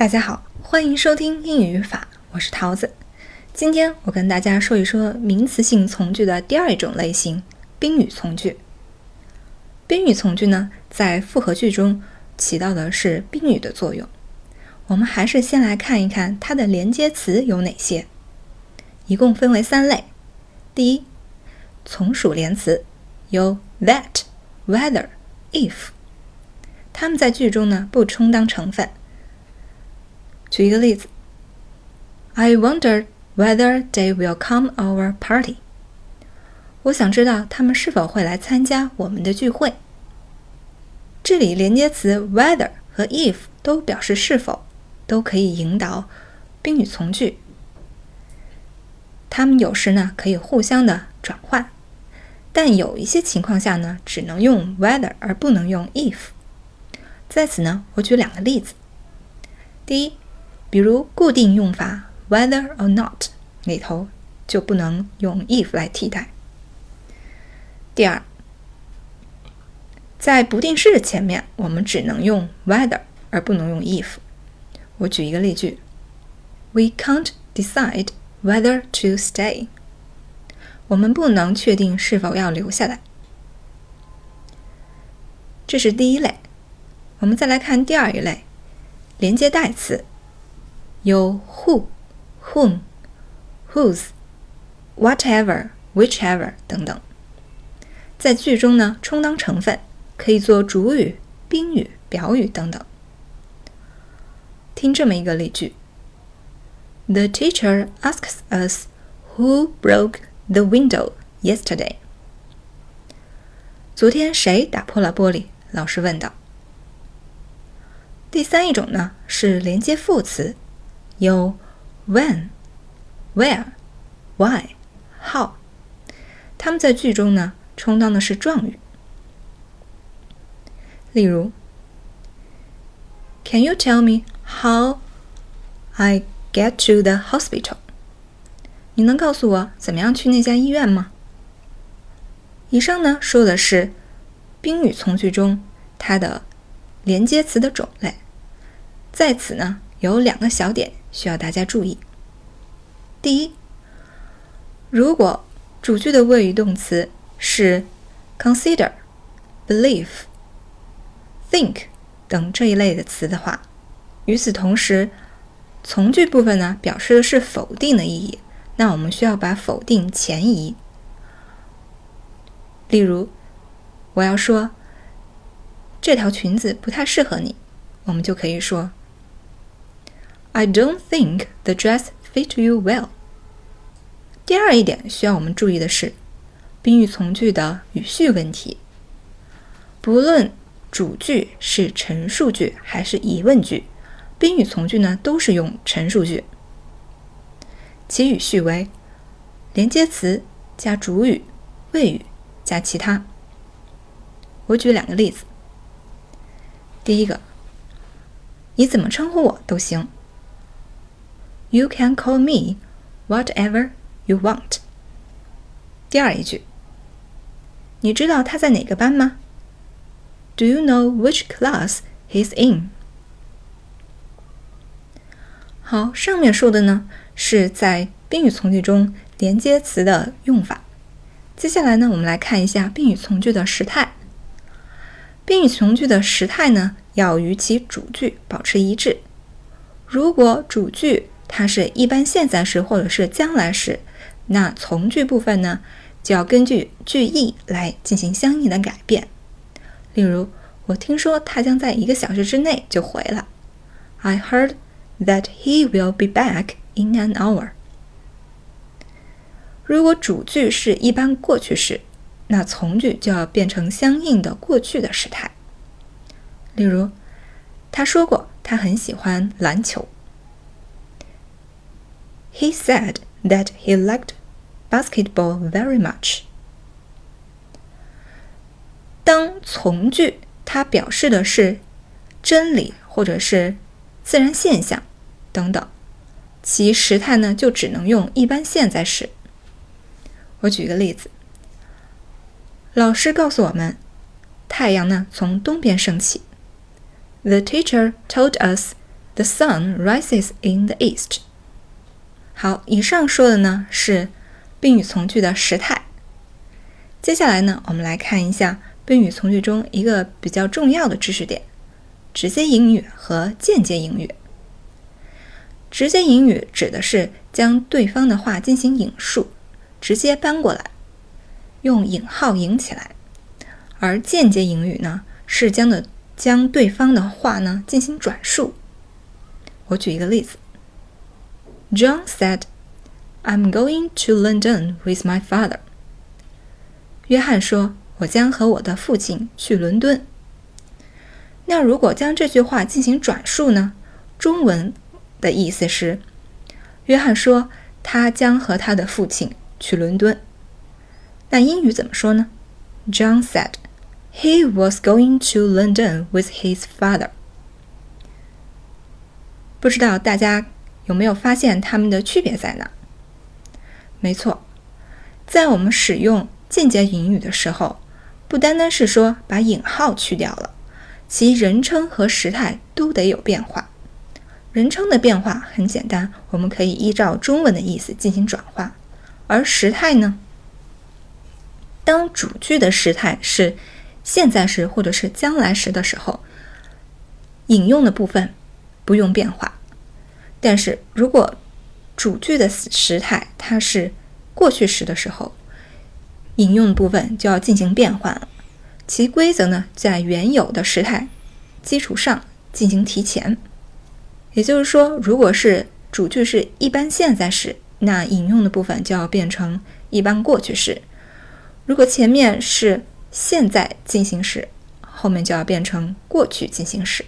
大家好，欢迎收听英语语法，我是桃子。今天我跟大家说一说名词性从句的第二种类型——宾语从句。宾语从句呢，在复合句中起到的是宾语的作用。我们还是先来看一看它的连接词有哪些，一共分为三类。第一，从属连词有 that、whether、if，它们在句中呢不充当成分。举一个例子，I wonder whether they will come our party。我想知道他们是否会来参加我们的聚会。这里连接词 whether 和 if 都表示是否，都可以引导宾语从句。它们有时呢可以互相的转换，但有一些情况下呢只能用 whether 而不能用 if。在此呢，我举两个例子。第一。比如固定用法 whether or not 里头就不能用 if 来替代。第二，在不定式前面我们只能用 whether 而不能用 if。我举一个例句：We can't decide whether to stay。我们不能确定是否要留下来。这是第一类。我们再来看第二一类，连接代词。有 who、whom、whose、whatever、whichever 等等，在句中呢充当成分，可以做主语、宾语、表语等等。听这么一个例句：The teacher asks us who broke the window yesterday。昨天谁打破了玻璃？老师问道。第三一种呢是连接副词。有 when、where、why、how，它们在句中呢充当的是状语。例如，Can you tell me how I get to the hospital？你能告诉我怎么样去那家医院吗？以上呢说的是宾语从句中它的连接词的种类，在此呢有两个小点。需要大家注意。第一，如果主句的谓语动词是 consider、believe、think 等这一类的词的话，与此同时，从句部分呢表示的是否定的意义，那我们需要把否定前移。例如，我要说这条裙子不太适合你，我们就可以说。I don't think the dress fit you well。第二一点需要我们注意的是，宾语从句的语序问题。不论主句是陈述句还是疑问句，宾语从句呢都是用陈述句。其语序为连接词加主语、谓语加其他。我举两个例子。第一个，你怎么称呼我都行。You can call me whatever you want。第二一句，你知道他在哪个班吗？Do you know which class he's in？好，上面说的呢是在宾语从句中连接词的用法。接下来呢，我们来看一下宾语从句的时态。宾语从句的时态呢，要与其主句保持一致。如果主句它是一般现在时或者是将来时，那从句部分呢，就要根据句意来进行相应的改变。例如，我听说他将在一个小时之内就回来。I heard that he will be back in an hour。如果主句是一般过去时，那从句就要变成相应的过去的时态。例如，他说过他很喜欢篮球。He said that he liked basketball very much. 当从句它表示的是真理或者是自然现象等等，其时态呢就只能用一般现在时。我举个例子，老师告诉我们，太阳呢从东边升起。The teacher told us The sun rises in the east。好，以上说的呢是宾语从句的时态。接下来呢，我们来看一下宾语从句中一个比较重要的知识点：直接引语和间接引语。直接引语指的是将对方的话进行引述，直接搬过来，用引号引起来；而间接引语呢，是将的将对方的话呢进行转述。我举一个例子。John said, "I'm going to London with my father." 约翰说：“我将和我的父亲去伦敦。”那如果将这句话进行转述呢？中文的意思是：约翰说他将和他的父亲去伦敦。那英语怎么说呢？John said he was going to London with his father. 不知道大家有没有发现它们的区别在哪？没错，在我们使用间接引语的时候，不单单是说把引号去掉了，其人称和时态都得有变化。人称的变化很简单，我们可以依照中文的意思进行转化。而时态呢，当主句的时态是现在时或者是将来时的时候，引用的部分。不用变化，但是如果主句的时态它是过去时的时候，引用的部分就要进行变换了。其规则呢，在原有的时态基础上进行提前。也就是说，如果是主句是一般现在时，那引用的部分就要变成一般过去时；如果前面是现在进行时，后面就要变成过去进行时。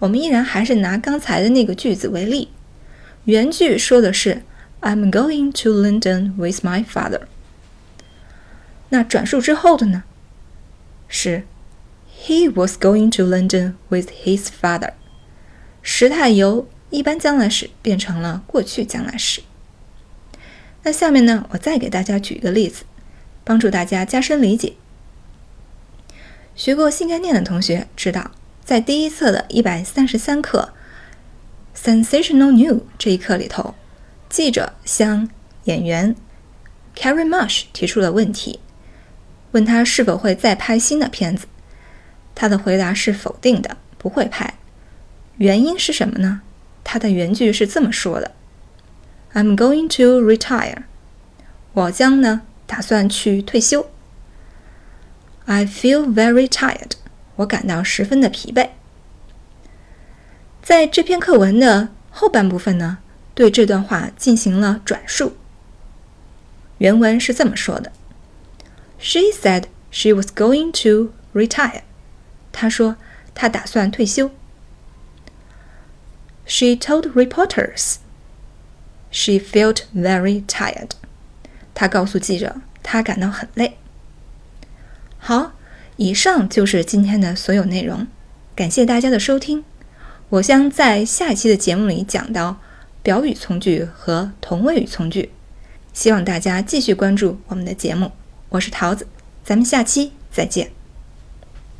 我们依然还是拿刚才的那个句子为例，原句说的是 "I'm going to London with my father"，那转述之后的呢是 "He was going to London with his father"，时态由一般将来时变成了过去将来时。那下面呢，我再给大家举一个例子，帮助大家加深理解。学过新概念的同学知道。在第一册的一百三十三课《Sensational New》这一课里头，记者向演员 Carrie Marsh 提出了问题，问他是否会再拍新的片子。他的回答是否定的，不会拍。原因是什么呢？他的原句是这么说的：“I'm going to retire。”我将呢打算去退休。I feel very tired. 我感到十分的疲惫。在这篇课文的后半部分呢，对这段话进行了转述。原文是这么说的：“She said she was going to retire。”她说她打算退休。She told reporters she felt very tired。她告诉记者，她感到很累。好。以上就是今天的所有内容，感谢大家的收听。我将在下一期的节目里讲到表语从句和同位语从句，希望大家继续关注我们的节目。我是桃子，咱们下期再见。